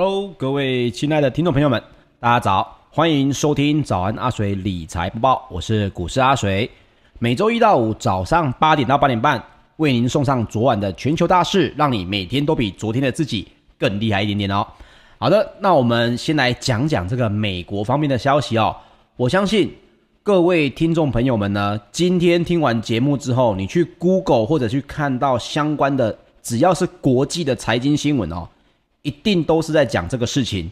Hello，各位亲爱的听众朋友们，大家早，欢迎收听早安阿水理财播报，我是股市阿水，每周一到五早上八点到八点半，为您送上昨晚的全球大事，让你每天都比昨天的自己更厉害一点点哦。好的，那我们先来讲讲这个美国方面的消息哦。我相信各位听众朋友们呢，今天听完节目之后，你去 Google 或者去看到相关的，只要是国际的财经新闻哦。一定都是在讲这个事情，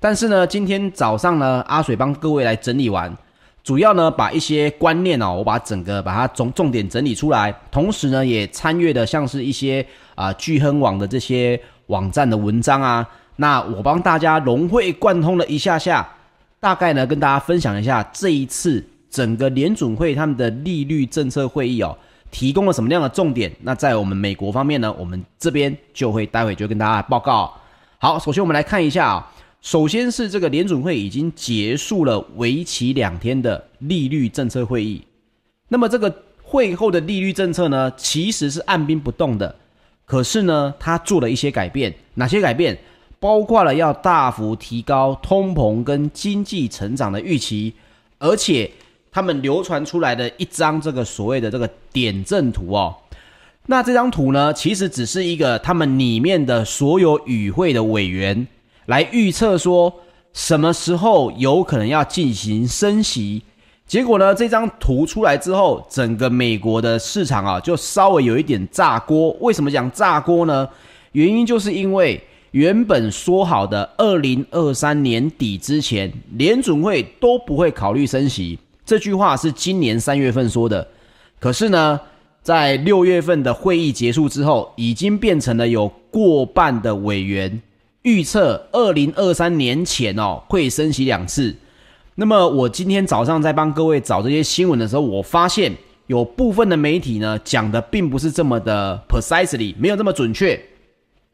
但是呢，今天早上呢，阿水帮各位来整理完，主要呢把一些观念哦，我把整个把它重重点整理出来，同时呢也参阅的像是一些啊巨亨网的这些网站的文章啊，那我帮大家融会贯通了一下下，大概呢跟大家分享一下这一次整个联准会他们的利率政策会议哦。提供了什么样的重点？那在我们美国方面呢，我们这边就会待会就跟大家报告。好，首先我们来看一下啊，首先是这个联准会已经结束了为期两天的利率政策会议。那么这个会后的利率政策呢，其实是按兵不动的。可是呢，它做了一些改变。哪些改变？包括了要大幅提高通膨跟经济成长的预期，而且他们流传出来的一张这个所谓的这个点阵图哦。那这张图呢，其实只是一个他们里面的所有与会的委员来预测说什么时候有可能要进行升息。结果呢，这张图出来之后，整个美国的市场啊就稍微有一点炸锅。为什么讲炸锅呢？原因就是因为原本说好的二零二三年底之前，联准会都不会考虑升息。这句话是今年三月份说的，可是呢，在六月份的会议结束之后，已经变成了有过半的委员预测，二零二三年前哦会升息两次。那么我今天早上在帮各位找这些新闻的时候，我发现有部分的媒体呢讲的并不是这么的 precisely，没有这么准确。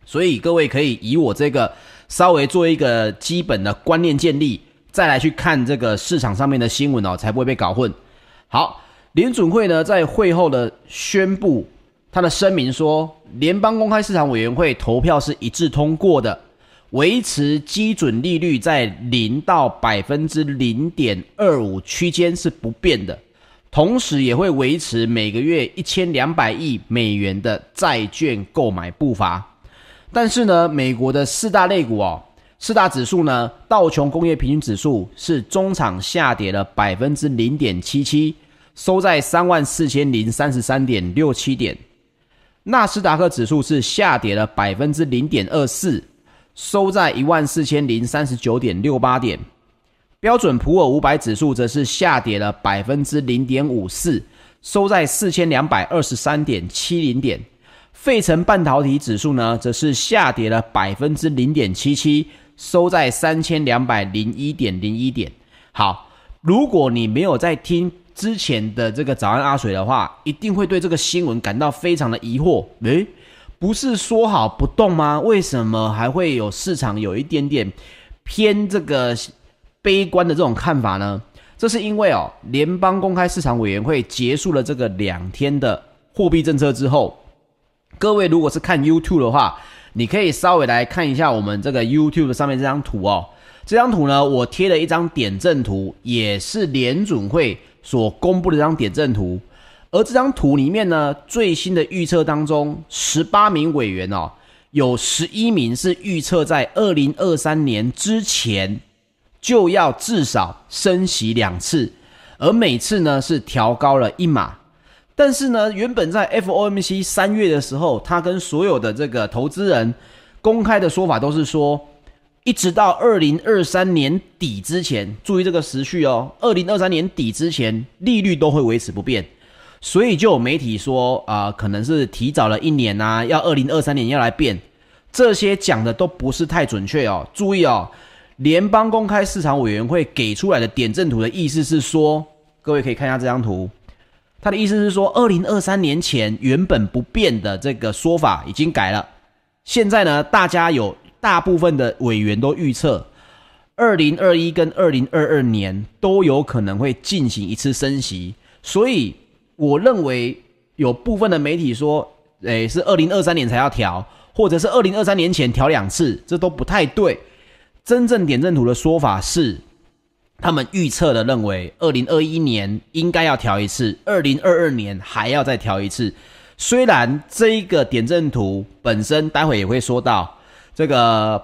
所以各位可以以我这个稍微做一个基本的观念建立，再来去看这个市场上面的新闻哦，才不会被搞混。好。联准会呢，在会后的宣布，他的声明说，联邦公开市场委员会投票是一致通过的，维持基准利率在零到百分之零点二五区间是不变的，同时也会维持每个月一千两百亿美元的债券购买步伐。但是呢，美国的四大类股哦，四大指数呢，道琼工业平均指数是中场下跌了百分之零点七七。收在三万四千零三十三点六七点，纳斯达克指数是下跌了百分之零点二四，收在一万四千零三十九点六八点，标准普尔五百指数则是下跌了百分之零点五四，收在四千两百二十三点七零点，费城半导体指数呢则是下跌了百分之零点七七，收在三千两百零一点零一点。好，如果你没有在听。之前的这个早安阿水的话，一定会对这个新闻感到非常的疑惑。诶，不是说好不动吗？为什么还会有市场有一点点偏这个悲观的这种看法呢？这是因为哦，联邦公开市场委员会结束了这个两天的货币政策之后，各位如果是看 YouTube 的话，你可以稍微来看一下我们这个 YouTube 上面这张图哦。这张图呢，我贴了一张点阵图，也是联准会。所公布的这张点阵图，而这张图里面呢，最新的预测当中，十八名委员哦，有十一名是预测在二零二三年之前就要至少升息两次，而每次呢是调高了一码。但是呢，原本在 FOMC 三月的时候，他跟所有的这个投资人公开的说法都是说。一直到二零二三年底之前，注意这个时序哦。二零二三年底之前，利率都会维持不变，所以就有媒体说啊、可能是提早了一年啊，要二零二三年要来变。这些讲的都不是太准确哦。注意哦，联邦公开市场委员会给出来的点阵图的意思是说，各位可以看一下这张图，它的意思是说，二零二三年前原本不变的这个说法已经改了，现在呢，大家有。大部分的委员都预测，二零二一跟二零二二年都有可能会进行一次升息，所以我认为有部分的媒体说，诶，是二零二三年才要调，或者是二零二三年前调两次，这都不太对，真正点阵图的说法是，他们预测的认为，二零二一年应该要调一次，二零二二年还要再调一次。虽然这一个点阵图本身，待会也会说到，这个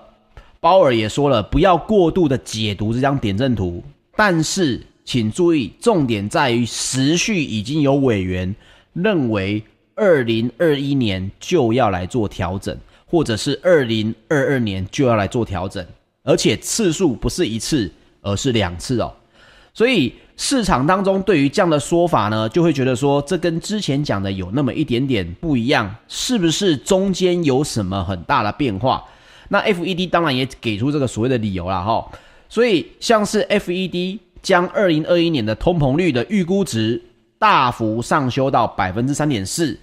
鲍尔也说了，不要过度的解读这张点阵图，但是请注意，重点在于时序已经有委员认为。二零二一年就要来做调整，或者是二零二二年就要来做调整，而且次数不是一次，而是两次哦。所以市场当中对于这样的说法呢，就会觉得说，这跟之前讲的有那么一点点不一样，是不是中间有什么很大的变化？那 FED 当然也给出这个所谓的理由了哈。所以像是 FED 将二零二一年的通膨率的预估值大幅上修到百分之三点四。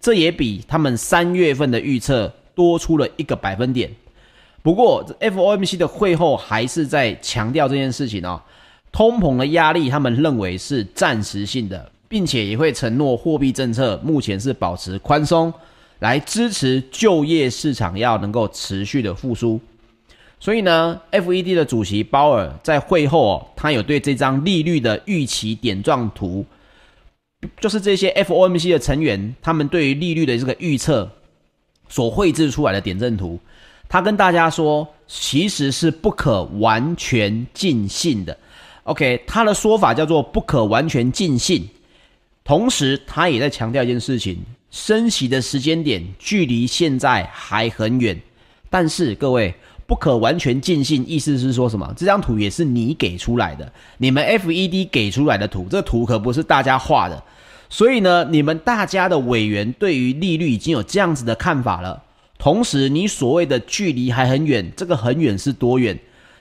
这也比他们三月份的预测多出了一个百分点。不过，FOMC 的会后还是在强调这件事情哦，通膨的压力他们认为是暂时性的，并且也会承诺货币政策目前是保持宽松，来支持就业市场要能够持续的复苏。所以呢，FED 的主席鲍尔在会后哦，他有对这张利率的预期点状图。就是这些 FOMC 的成员，他们对于利率的这个预测所绘制出来的点阵图，他跟大家说，其实是不可完全尽信的。OK，他的说法叫做不可完全尽信，同时他也在强调一件事情：升息的时间点距离现在还很远。但是各位，不可完全尽信，意思是说什么？这张图也是你给出来的，你们 FED 给出来的图，这图可不是大家画的。所以呢，你们大家的委员对于利率已经有这样子的看法了。同时，你所谓的距离还很远，这个很远是多远？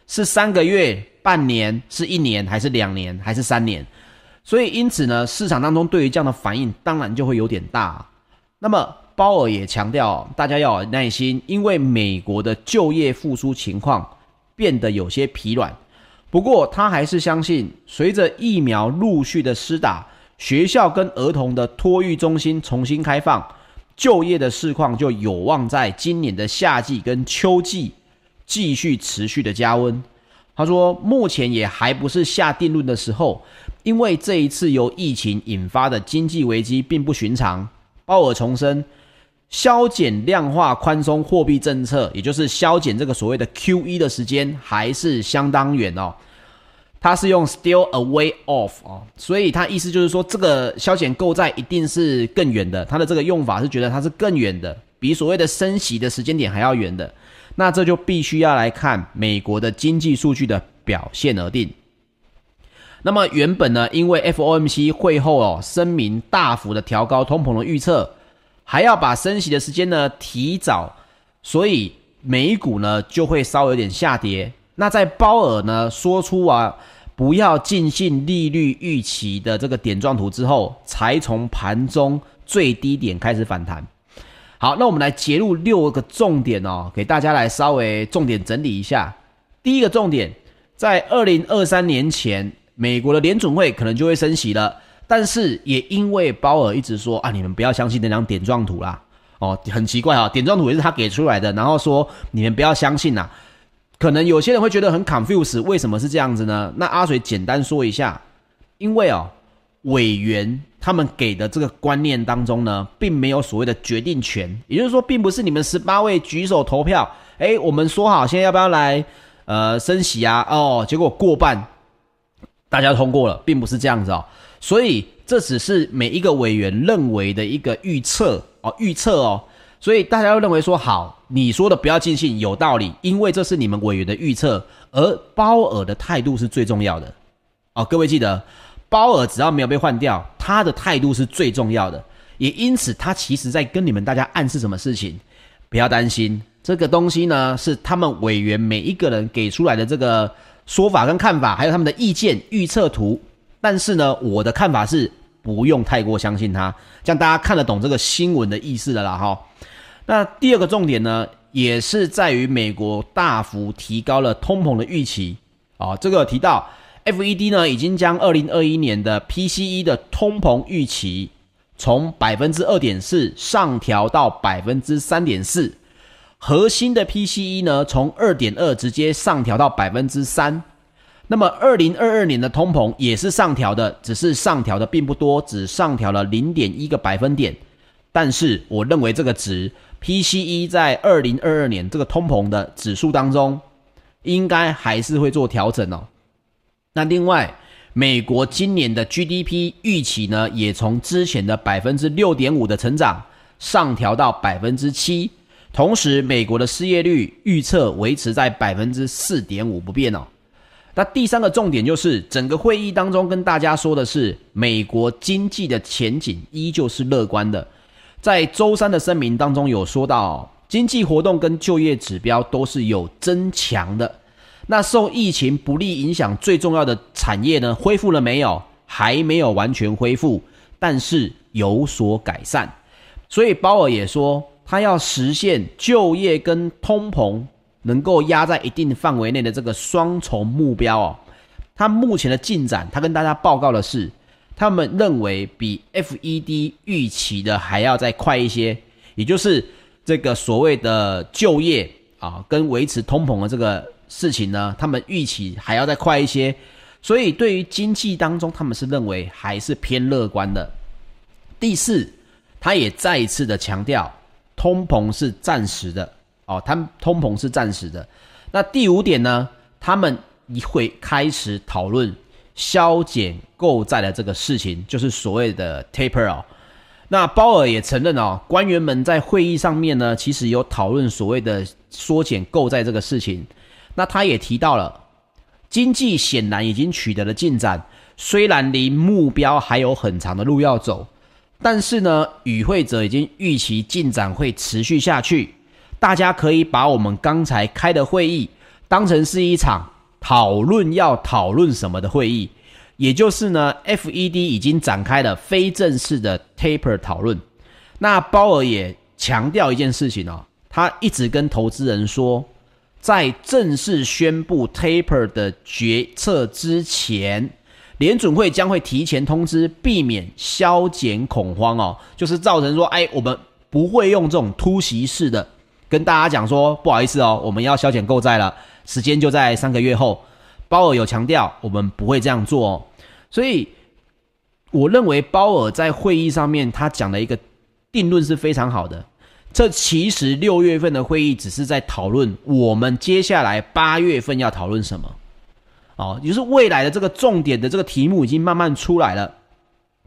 是三个月、半年、是一年，还是两年，还是三年？所以，因此呢，市场当中对于这样的反应，当然就会有点大。那么，鲍尔也强调，大家要有耐心，因为美国的就业复苏情况变得有些疲软。不过，他还是相信，随着疫苗陆续的施打。学校跟儿童的托育中心重新开放，就业的市况就有望在今年的夏季跟秋季继续持续的加温。他说，目前也还不是下定论的时候，因为这一次由疫情引发的经济危机并不寻常。鲍尔重申，削减量化宽松货币政策，也就是削减这个所谓的 QE 的时间还是相当远哦。他是用 still a way off 哦，所以他意思就是说，这个削减购债一定是更远的。他的这个用法是觉得它是更远的，比所谓的升息的时间点还要远的。那这就必须要来看美国的经济数据的表现而定。那么原本呢，因为 FOMC 会后哦声明大幅的调高通膨的预测，还要把升息的时间呢提早，所以美股呢就会稍微有点下跌。那在鲍尔呢说出啊不要尽信利率预期的这个点状图之后，才从盘中最低点开始反弹。好，那我们来截入六个重点哦，给大家来稍微重点整理一下。第一个重点，在二零二三年前，美国的联准会可能就会升息了，但是也因为鲍尔一直说啊，你们不要相信那张点状图啦，哦，很奇怪啊，点状图也是他给出来的，然后说你们不要相信呐。可能有些人会觉得很 confuse，为什么是这样子呢？那阿水简单说一下，因为哦，委员他们给的这个观念当中呢，并没有所谓的决定权，也就是说，并不是你们十八位举手投票，诶，我们说好现在要不要来呃升息啊？哦，结果过半大家通过了，并不是这样子哦，所以这只是每一个委员认为的一个预测哦，预测哦。所以大家都认为说好，你说的不要尽信有道理，因为这是你们委员的预测，而鲍尔的态度是最重要的。哦，各位记得，鲍尔只要没有被换掉，他的态度是最重要的。也因此，他其实在跟你们大家暗示什么事情？不要担心，这个东西呢是他们委员每一个人给出来的这个说法跟看法，还有他们的意见预测图。但是呢，我的看法是不用太过相信他，这样大家看得懂这个新闻的意思的啦，哈。那第二个重点呢，也是在于美国大幅提高了通膨的预期啊。这个提到 FED 呢，已经将二零二一年的 PCE 的通膨预期从百分之二点四上调到百分之三点四。核心的 PCE 呢，从二点二直接上调到百分之三。那么二零二二年的通膨也是上调的，只是上调的并不多，只上调了零点一个百分点。但是我认为这个值 PCE 在二零二二年这个通膨的指数当中，应该还是会做调整哦。那另外，美国今年的 GDP 预期呢，也从之前的百分之六点五的成长上调到百分之七。同时，美国的失业率预测维持在百分之四点五不变哦。那第三个重点就是，整个会议当中跟大家说的是，美国经济的前景依旧是乐观的。在周三的声明当中有说到，经济活动跟就业指标都是有增强的。那受疫情不利影响最重要的产业呢，恢复了没有？还没有完全恢复，但是有所改善。所以鲍尔也说，他要实现就业跟通膨。能够压在一定范围内的这个双重目标哦，他目前的进展，他跟大家报告的是，他们认为比 FED 预期的还要再快一些，也就是这个所谓的就业啊跟维持通膨的这个事情呢，他们预期还要再快一些，所以对于经济当中，他们是认为还是偏乐观的。第四，他也再一次的强调，通膨是暂时的。哦，他们通膨是暂时的。那第五点呢？他们会开始讨论削减购债的这个事情，就是所谓的 taper 哦。那鲍尔也承认哦，官员们在会议上面呢，其实有讨论所谓的缩减购债这个事情。那他也提到了，经济显然已经取得了进展，虽然离目标还有很长的路要走，但是呢，与会者已经预期进展会持续下去。大家可以把我们刚才开的会议当成是一场讨论要讨论什么的会议，也就是呢，FED 已经展开了非正式的 taper 讨论。那鲍尔也强调一件事情哦，他一直跟投资人说，在正式宣布 taper 的决策之前，联准会将会提前通知，避免消减恐慌哦，就是造成说，哎，我们不会用这种突袭式的。跟大家讲说，不好意思哦，我们要消减购债了，时间就在三个月后。鲍尔有强调，我们不会这样做哦。所以，我认为鲍尔在会议上面他讲的一个定论是非常好的。这其实六月份的会议只是在讨论我们接下来八月份要讨论什么。哦，也就是未来的这个重点的这个题目已经慢慢出来了。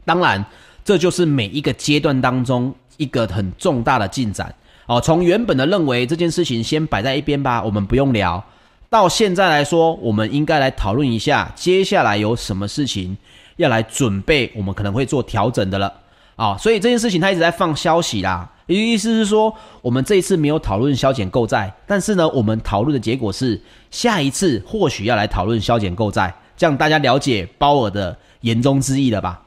当然，这就是每一个阶段当中一个很重大的进展。哦，从原本的认为这件事情先摆在一边吧，我们不用聊，到现在来说，我们应该来讨论一下接下来有什么事情要来准备，我们可能会做调整的了。啊、哦，所以这件事情他一直在放消息啦，意思是说，我们这一次没有讨论削减购债，但是呢，我们讨论的结果是下一次或许要来讨论削减购债，这样大家了解鲍尔的言中之意了吧？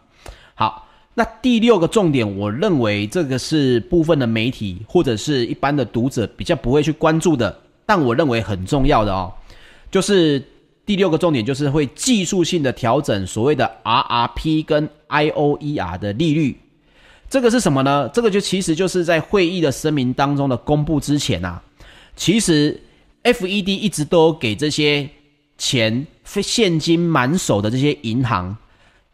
好。那第六个重点，我认为这个是部分的媒体或者是一般的读者比较不会去关注的，但我认为很重要的哦，就是第六个重点就是会技术性的调整所谓的 RRP 跟 IOER 的利率。这个是什么呢？这个就其实就是在会议的声明当中的公布之前啊，其实 FED 一直都给这些钱非现金满手的这些银行。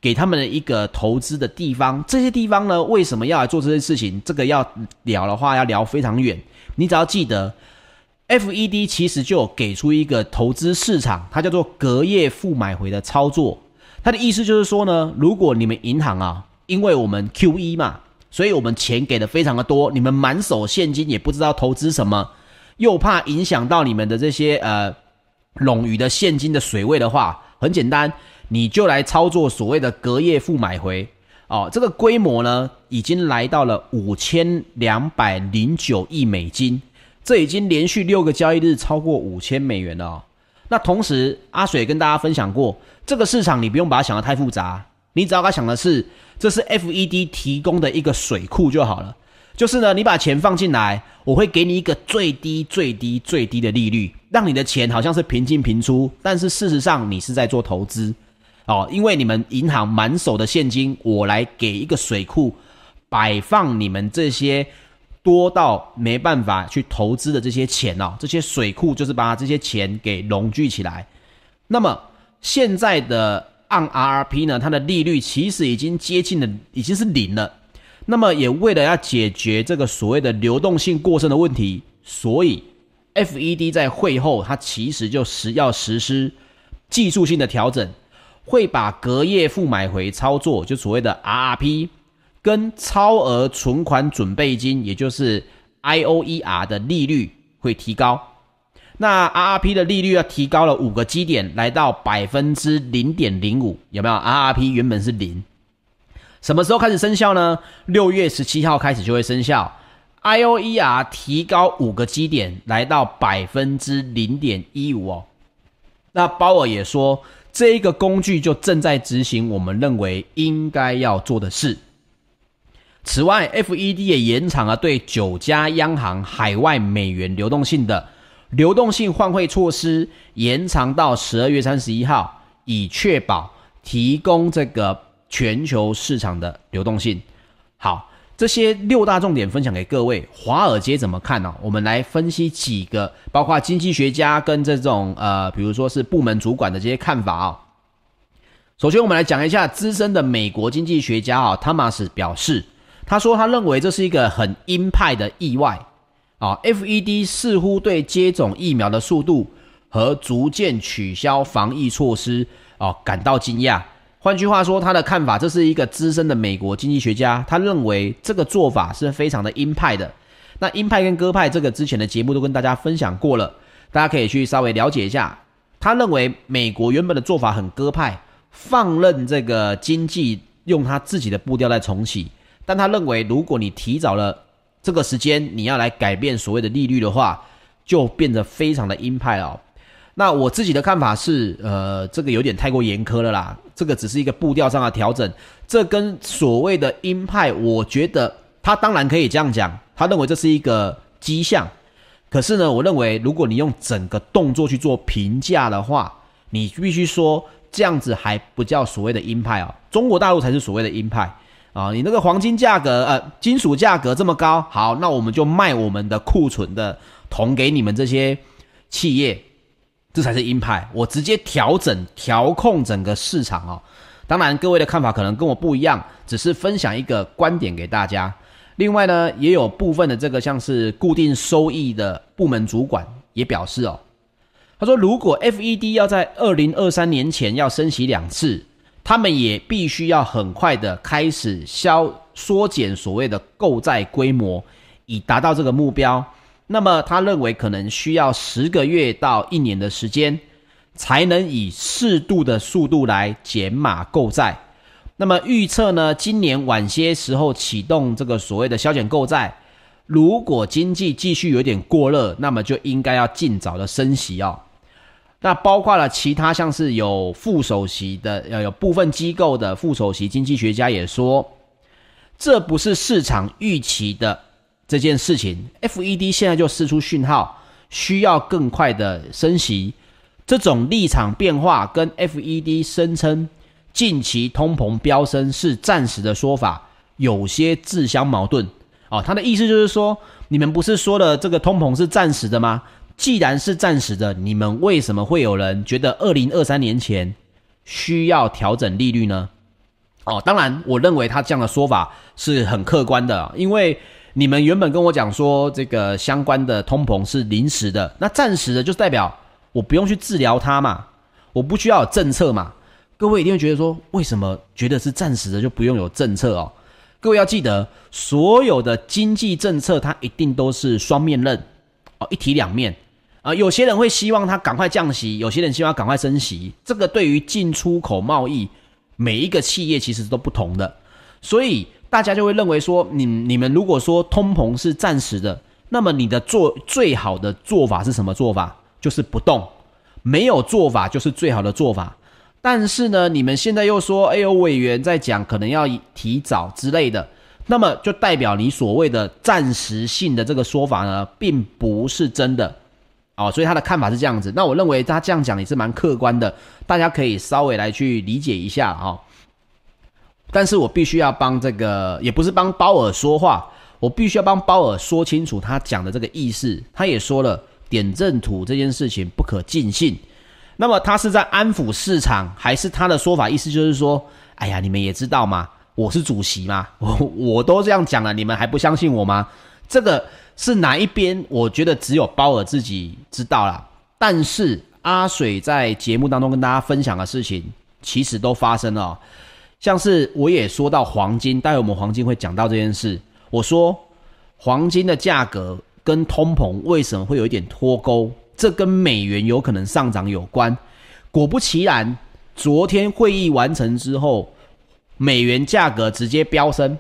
给他们的一个投资的地方，这些地方呢，为什么要来做这些事情？这个要聊的话，要聊非常远。你只要记得，FED 其实就给出一个投资市场，它叫做隔夜负买回的操作。它的意思就是说呢，如果你们银行啊，因为我们 QE 嘛，所以我们钱给的非常的多，你们满手现金也不知道投资什么，又怕影响到你们的这些呃冗余的现金的水位的话，很简单。你就来操作所谓的隔夜负买回哦，这个规模呢，已经来到了五千两百零九亿美金，这已经连续六个交易日超过五千美元了哦。那同时，阿水跟大家分享过，这个市场你不用把它想得太复杂，你只要把它想的是，这是 FED 提供的一个水库就好了。就是呢，你把钱放进来，我会给你一个最低、最低、最低的利率，让你的钱好像是平进平出，但是事实上你是在做投资。哦，因为你们银行满手的现金，我来给一个水库摆放你们这些多到没办法去投资的这些钱哦，这些水库就是把这些钱给笼聚起来。那么现在的按 RRP 呢，它的利率其实已经接近了，已经是零了。那么也为了要解决这个所谓的流动性过剩的问题，所以 FED 在会后它其实就实要实施技术性的调整，会把隔夜负买回操作，就所谓的 RRP。跟超额存款准备金，也就是 IOER 的利率会提高。那 RRP 的利率要提高了五个基点，来到百分之零点零五，有没有？RRP 原本是零，什么时候开始生效呢？六月十七号开始就会生效。IOER 提高五个基点，来到百分之零点一五哦。那鲍尔也说，这一个工具就正在执行我们认为应该要做的事。此外，FED 也延长了对九家央行海外美元流动性的流动性换汇措施，延长到十二月三十一号，以确保提供这个全球市场的流动性。好，这些六大重点分享给各位，华尔街怎么看呢？我们来分析几个，包括经济学家跟这种呃，比如说是部门主管的这些看法啊。首先，我们来讲一下资深的美国经济学家啊，汤马斯表示。他说：“他认为这是一个很鹰派的意外啊！FED 似乎对接种疫苗的速度和逐渐取消防疫措施啊感到惊讶。换句话说，他的看法，这是一个资深的美国经济学家，他认为这个做法是非常的鹰派的。那鹰派跟鸽派，这个之前的节目都跟大家分享过了，大家可以去稍微了解一下。他认为美国原本的做法很鸽派，放任这个经济用他自己的步调在重启。”但他认为，如果你提早了这个时间，你要来改变所谓的利率的话，就变得非常的鹰派哦。那我自己的看法是，呃，这个有点太过严苛了啦。这个只是一个步调上的调整，这跟所谓的鹰派，我觉得他当然可以这样讲，他认为这是一个迹象。可是呢，我认为如果你用整个动作去做评价的话，你必须说这样子还不叫所谓的鹰派哦。中国大陆才是所谓的鹰派。啊，你那个黄金价格，呃，金属价格这么高，好，那我们就卖我们的库存的铜给你们这些企业，这才是鹰派。我直接调整、调控整个市场哦。当然，各位的看法可能跟我不一样，只是分享一个观点给大家。另外呢，也有部分的这个像是固定收益的部门主管也表示哦，他说，如果 FED 要在二零二三年前要升息两次。他们也必须要很快的开始消缩减所谓的购债规模，以达到这个目标。那么他认为可能需要十个月到一年的时间，才能以适度的速度来减码购债。那么预测呢，今年晚些时候启动这个所谓的削减购债。如果经济继续有点过热，那么就应该要尽早的升息哦。那包括了其他像是有副首席的，呃，有部分机构的副首席经济学家也说，这不是市场预期的这件事情。FED 现在就释出讯号，需要更快的升息。这种立场变化跟 FED 声称近期通膨飙升是暂时的说法有些自相矛盾。哦，他的意思就是说，你们不是说了这个通膨是暂时的吗？既然是暂时的，你们为什么会有人觉得二零二三年前需要调整利率呢？哦，当然，我认为他这样的说法是很客观的，因为你们原本跟我讲说这个相关的通膨是临时的，那暂时的就代表我不用去治疗它嘛，我不需要有政策嘛。各位一定会觉得说，为什么觉得是暂时的就不用有政策哦？各位要记得，所有的经济政策它一定都是双面刃哦。一体两面啊、有些人会希望他赶快降息，有些人希望赶快升息。这个对于进出口贸易，每一个企业其实都不同的，所以大家就会认为说，你你们如果说通膨是暂时的，那么你的做最好的做法是什么做法？就是不动，没有做法就是最好的做法。但是呢，你们现在又说，哎呦，委员在讲可能要提早之类的。那么就代表你所谓的暂时性的这个说法呢，并不是真的哦，所以他的看法是这样子。那我认为他这样讲也是蛮客观的，大家可以稍微来去理解一下哈、哦。但是我必须要帮这个，也不是帮鲍尔说话，我必须要帮鲍尔说清楚他讲的这个意思。他也说了，点阵图这件事情不可尽信。那么他是在安抚市场，还是他的说法意思就是说，哎呀，你们也知道嘛，我是主席嘛，我我都这样讲了，你们还不相信我吗？这个是哪一边？我觉得只有鲍尔自己知道啦。但是阿水在节目当中跟大家分享的事情，其实都发生了。像是我也说到黄金，待会我们黄金会讲到这件事。我说黄金的价格跟通膨为什么会有一点脱钩？这跟美元有可能上涨有关。果不其然，昨天会议完成之后，美元价格直接飙升，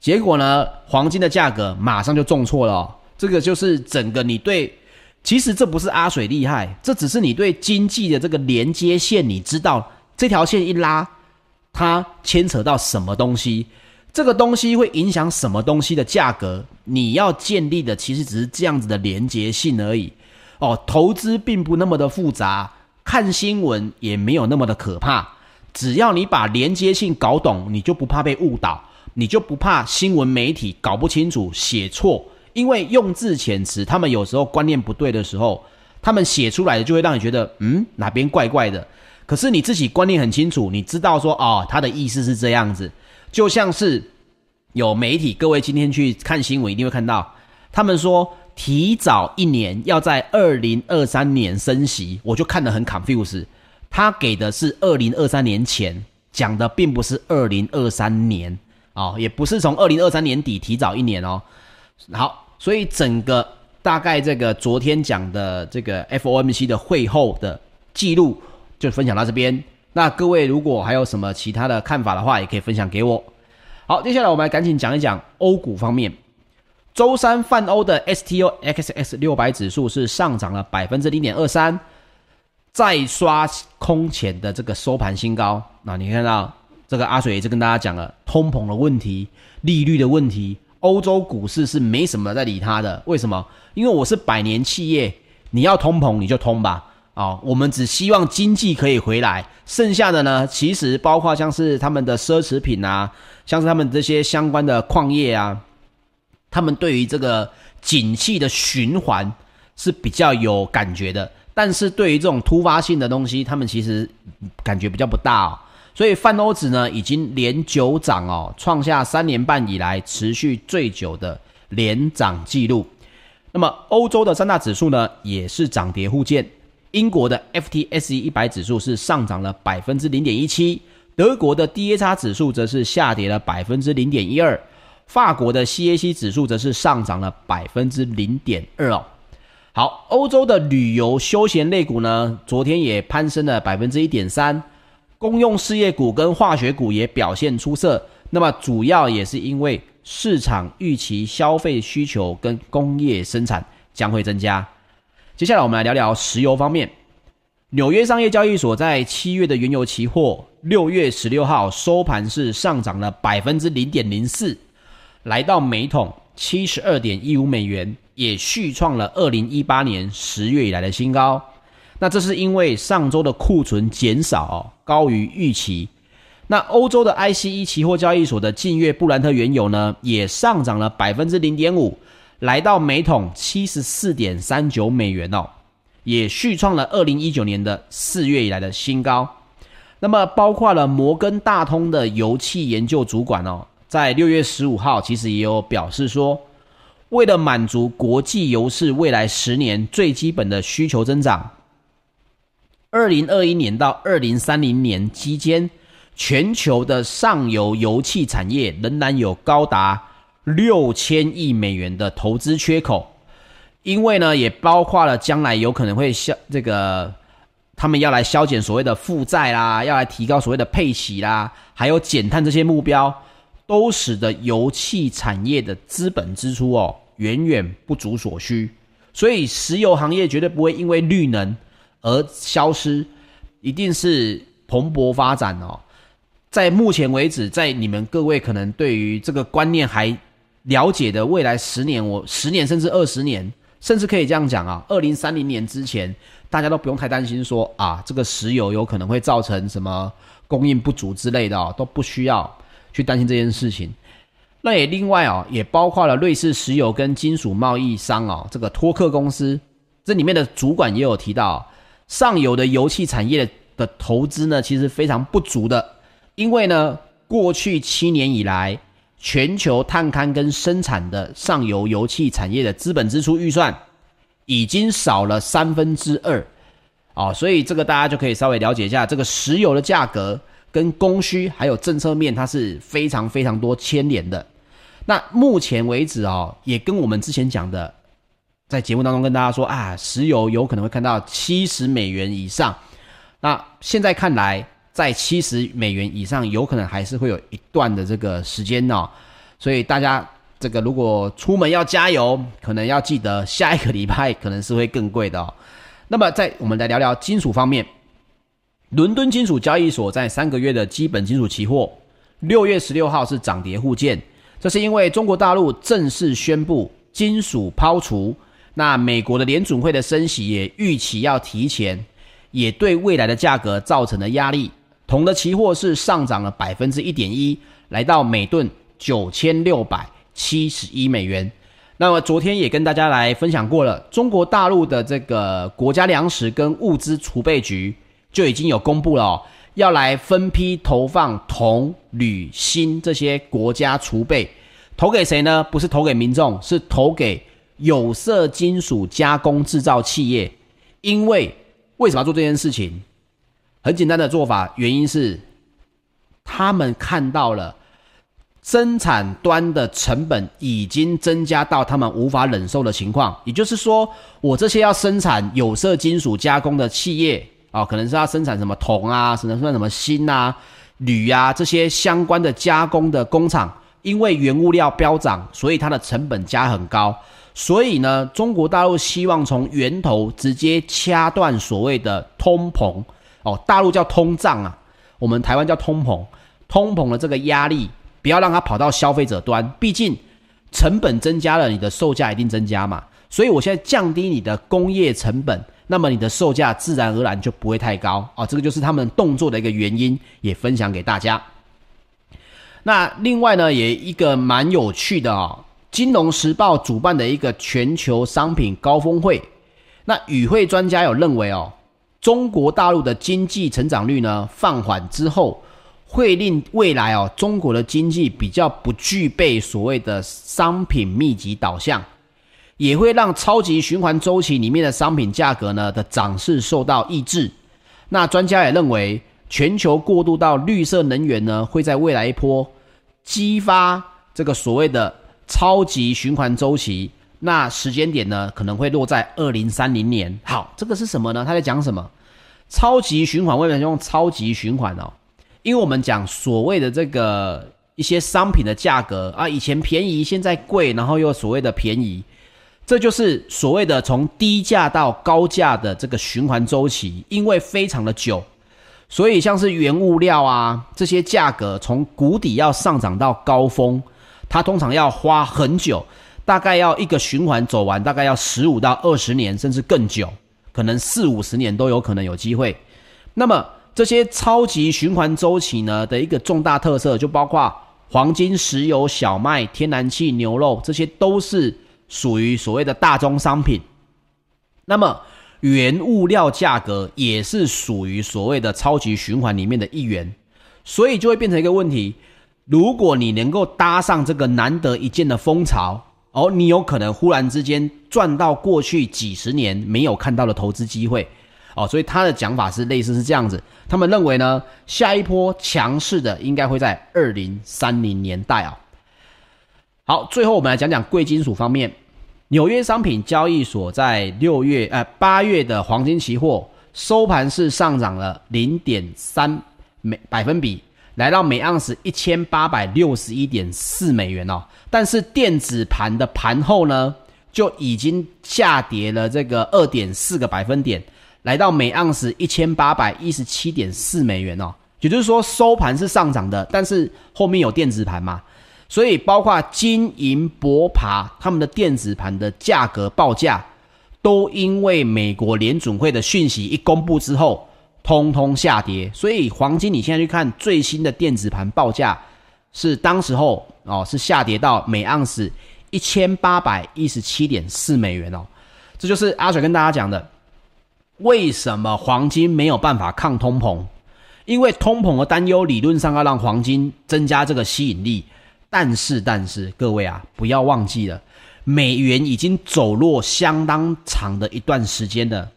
结果呢，黄金的价格马上就重挫了。这个就是整个你对，其实这不是阿水厉害，这只是你对经济的这个连接线，你知道这条线一拉。它牵扯到什么东西？这个东西会影响什么东西的价格？你要建立的其实只是这样子的连接性而已。哦，投资并不那么的复杂，看新闻也没有那么的可怕。只要你把连接性搞懂，你就不怕被误导，你就不怕新闻媒体搞不清楚、写错。因为用字遣词，他们有时候观念不对的时候，他们写出来的就会让你觉得，嗯，哪边怪怪的。可是你自己观念很清楚，你知道说哦，他的意思是这样子，就像是有媒体，各位今天去看新闻一定会看到，他们说提早一年要在二零二三年升息，我就看得很 confuse。他给的是二零二三年前讲的，并不是二零二三年哦，也不是从二零二三年底提早一年哦。好，所以整个大概这个昨天讲的这个 FOMC 的会后的记录。就分享到这边。那各位如果还有什么其他的看法的话，也可以分享给我。好，接下来我们来赶紧讲一讲欧股方面。周三泛欧的 STOXX 六百指数是上涨了百分之零点二三，再刷空前的这个收盘新高。那你看到这个阿水一直跟大家讲了通膨的问题、利率的问题，欧洲股市是没什么在理它的。为什么？因为我是百年企业，你要通膨你就通吧。哦，我们只希望经济可以回来，剩下的呢，其实包括像是他们的奢侈品啊，像是他们这些相关的矿业啊，他们对于这个景气的循环是比较有感觉的。但是对于这种突发性的东西，他们其实感觉比较不大哦。所以泛欧指呢，已经连九涨哦，创下三年半以来持续最久的连涨记录。那么欧洲的三大指数呢，也是涨跌互见。英国的 FTSE 一百指数是上涨了百分之零点一七，德国的 DAX 指数则是下跌了百分之零点一二，法国的 CAC 指数则是上涨了百分之零点二哦。好，欧洲的旅游休闲类股呢，昨天也攀升了百分之一点三，公用事业股跟化学股也表现出色。那么主要也是因为市场预期消费需求跟工业生产将会增加。接下来我们来聊聊石油方面。纽约商业交易所在七月的原油期货，六月十六号收盘是上涨了百分之零点零四，来到每桶七十二点一五美元，也续创了二零一八年十月以来的新高。那这是因为上周的库存减少哦高于预期。那欧洲的 ICE 期货交易所的近月布兰特原油呢，也上涨了百分之零点五。来到每桶七十四点三九美元哦，也续创了二零一九年的四月以来的新高。那么，包括了摩根大通的油气研究主管哦，在六月十五号其实也有表示说，为了满足国际油市未来十年最基本的需求增长，二零二一年到二零三零年期间，全球的上游油气产业仍然有高达。六千亿美元的投资缺口，因为呢，也包括了将来有可能会消这个，他们要来削减所谓的负债啦，要来提高所谓的配息啦，还有减碳这些目标，都使得油气产业的资本支出哦，远远不足所需。所以，石油行业绝对不会因为绿能而消失，一定是蓬勃发展哦。在目前为止，在你们各位可能对于这个观念还了解的未来十年，我十年甚至二十年，甚至可以这样讲啊，二零三零年之前，大家都不用太担心说啊，这个石油有可能会造成什么供应不足之类的哦，都不需要去担心这件事情。那也另外哦，也包括了瑞士石油跟金属贸易商哦，这个托克公司，这里面的主管也有提到，上游的油气产业的投资呢，其实非常不足的，因为呢，过去七年以来，全球探勘跟生产的上游油气产业的资本支出预算已经少了三分之二，哦，所以这个大家就可以稍微了解一下，这个石油的价格跟供需还有政策面，它是非常非常多牵连的。那目前为止哦，也跟我们之前讲的，在节目当中跟大家说啊，石油有可能会看到七十美元以上。那现在看来，在七十美元以上，有可能还是会有一段的这个时间哦。所以大家这个如果出门要加油，可能要记得下一个礼拜可能是会更贵的哦。那么，在我们来聊聊金属方面，伦敦金属交易所在三个月的基本金属期货，六月十六号是涨跌互见。这是因为中国大陆正式宣布金属抛除，那美国的联准会的升息也预期要提前，也对未来的价格造成了压力。铜的期货是上涨了百分之一点一，来到每吨九千六百七十一美元。那么昨天也跟大家来分享过了，中国大陆的这个国家粮食跟物资储备局就已经有公布了哦。要来分批投放铜、铝、锌这些国家储备，投给谁呢？不是投给民众，是投给有色金属加工制造企业。因为为什么要做这件事情？很简单的做法，原因是他们看到了生产端的成本已经增加到他们无法忍受的情况。也就是说，我这些要生产有色金属加工的企业。哦，可能是要生产什么铜啊，什么算什么锌啊、铝啊这些相关的加工的工厂，因为原物料飙涨，所以它的成本加很高。所以呢，中国大陆希望从源头直接掐断所谓的通膨。哦，大陆叫通胀啊，我们台湾叫通膨。通膨的这个压力，不要让它跑到消费者端，毕竟成本增加了，你的售价一定增加嘛。所以我现在降低你的工业成本。那么你的售价自然而然就不会太高啊，这个就是他们动作的一个原因，也分享给大家。那另外呢，也一个蛮有趣的哦，《金融时报》主办的一个全球商品高峰会，那与会专家有认为哦，中国大陆的经济成长率呢放缓之后，会令未来哦中国的经济比较不具备所谓的商品密集导向。也会让超级循环周期里面的商品价格呢的涨势受到抑制。那专家也认为，全球过渡到绿色能源呢，会在未来一波激发这个所谓的超级循环周期。那时间点呢，可能会落在二零三零年。好，这个是什么呢？他在讲什么？超级循环为什么用超级循环哦？因为我们讲所谓的这个一些商品的价格啊，以前便宜，现在贵，然后又所谓的便宜。这就是所谓的从低价到高价的这个循环周期，因为非常的久，所以像是原物料啊这些价格从谷底要上涨到高峰，它通常要花很久，大概要一个循环走完，大概要十五到二十年，甚至更久，可能四五十年都有可能有机会。那么这些超级循环周期呢的一个重大特色，就包括黄金、石油、小麦、天然气、牛肉，这些都是。属于所谓的大宗商品，那么原物料价格也是属于所谓的超级循环里面的一员，所以就会变成一个问题：如果你能够搭上这个难得一见的风潮，哦，你有可能忽然之间赚到过去几十年没有看到的投资机会，哦，所以他的讲法是类似是这样子。他们认为呢，下一波强势的应该会在二零三零年代啊。好，最后我们来讲讲贵金属方面。纽约商品交易所在六月呃八月的黄金期货收盘是上涨了零点三美百分比，来到每盎司一千八百六十一点四美元哦。但是电子盘的盘后呢，就已经下跌了这个二点四个百分点，来到每盎司一千八百一十七点四美元哦。也就是说收盘是上涨的，但是后面有电子盘嘛。所以，包括金银铂鈀，他们的电子盘的价格报价，都因为美国联准会的讯息一公布之后，通通下跌。所以，黄金你现在去看最新的电子盘报价，是当时候哦是下跌到每盎司一千八百一十七点四美元哦，这就是阿水跟大家讲的，为什么黄金没有办法抗通膨？因为通膨的担忧理论上要让黄金增加这个吸引力，但是但是各位啊，不要忘记了，美元已经走弱相当长的一段时间了。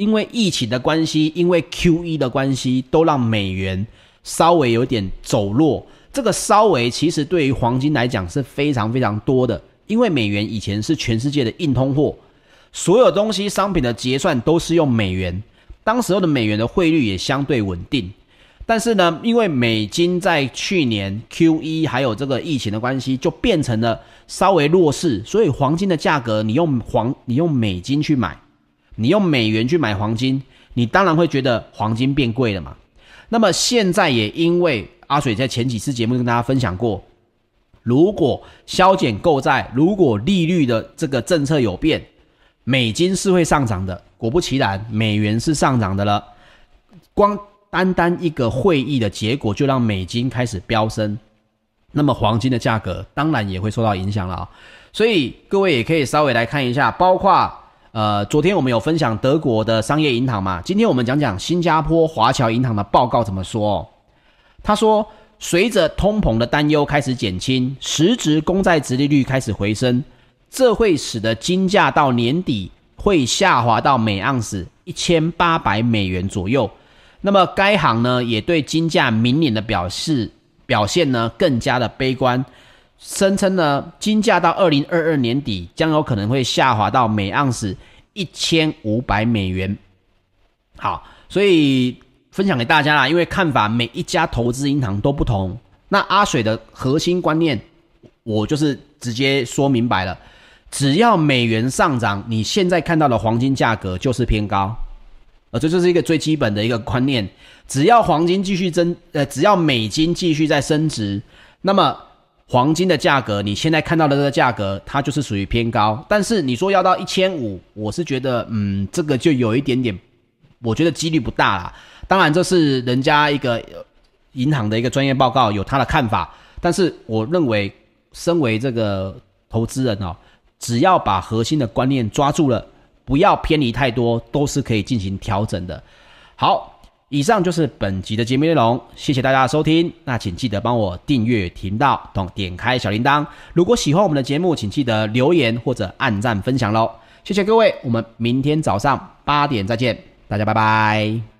因为疫情的关系，因为 QE 的关系，都让美元稍微有点走弱。这个稍微其实对于黄金来讲是非常非常多的，因为美元以前是全世界的硬通货，所有东西商品的结算都是用美元，当时候的美元的汇率也相对稳定。但是呢，因为美金在去年 QE 还有这个疫情的关系，就变成了稍微弱势，所以黄金的价格，你用黄，你用美金去买，你用美元去买黄金，你当然会觉得黄金变贵了嘛。那么现在也因为阿水在前几次节目跟大家分享过，如果削减购债，如果利率的这个政策有变，美金是会上涨的。果不其然，美元是上涨的了，光。单单一个会议的结果就让美金开始飙升，那么黄金的价格当然也会受到影响了啊。所以各位也可以稍微来看一下，包括呃，昨天我们有分享德国的商业银行嘛，今天我们讲讲新加坡华侨银行的报告怎么说。他说，随着通膨的担忧开始减轻，实质公债殖利率开始回升，这会使得金价到年底会下滑到每盎司一千八百美元左右。那么该行呢，也对金价明年的表示表现呢更加的悲观，声称呢金价到二零二二年底将有可能会下滑到每盎司一千五百美元。好，所以分享给大家啦，因为看法每一家投资银行都不同。那阿水的核心观念，我就是直接说明白了，只要美元上涨，你现在看到的黄金价格就是偏高。呃，这就是一个最基本的一个观念。只要黄金继续增，呃，只要美金继续在升值，那么黄金的价格，你现在看到的这个价格，它就是属于偏高。但是你说要到一千五，我是觉得，嗯，这个就有一点点，我觉得几率不大啦。当然，这是人家一个银行的一个专业报告，有他的看法。但是我认为，身为这个投资人哦，只要把核心的观念抓住了。不要偏离太多，都是可以进行调整的。好，以上就是本集的节目内容，谢谢大家收听。那请记得帮我订阅频道，同点开小铃铛。如果喜欢我们的节目，请记得留言或者按赞分享喽。谢谢各位，我们明天早上八点再见，大家拜拜。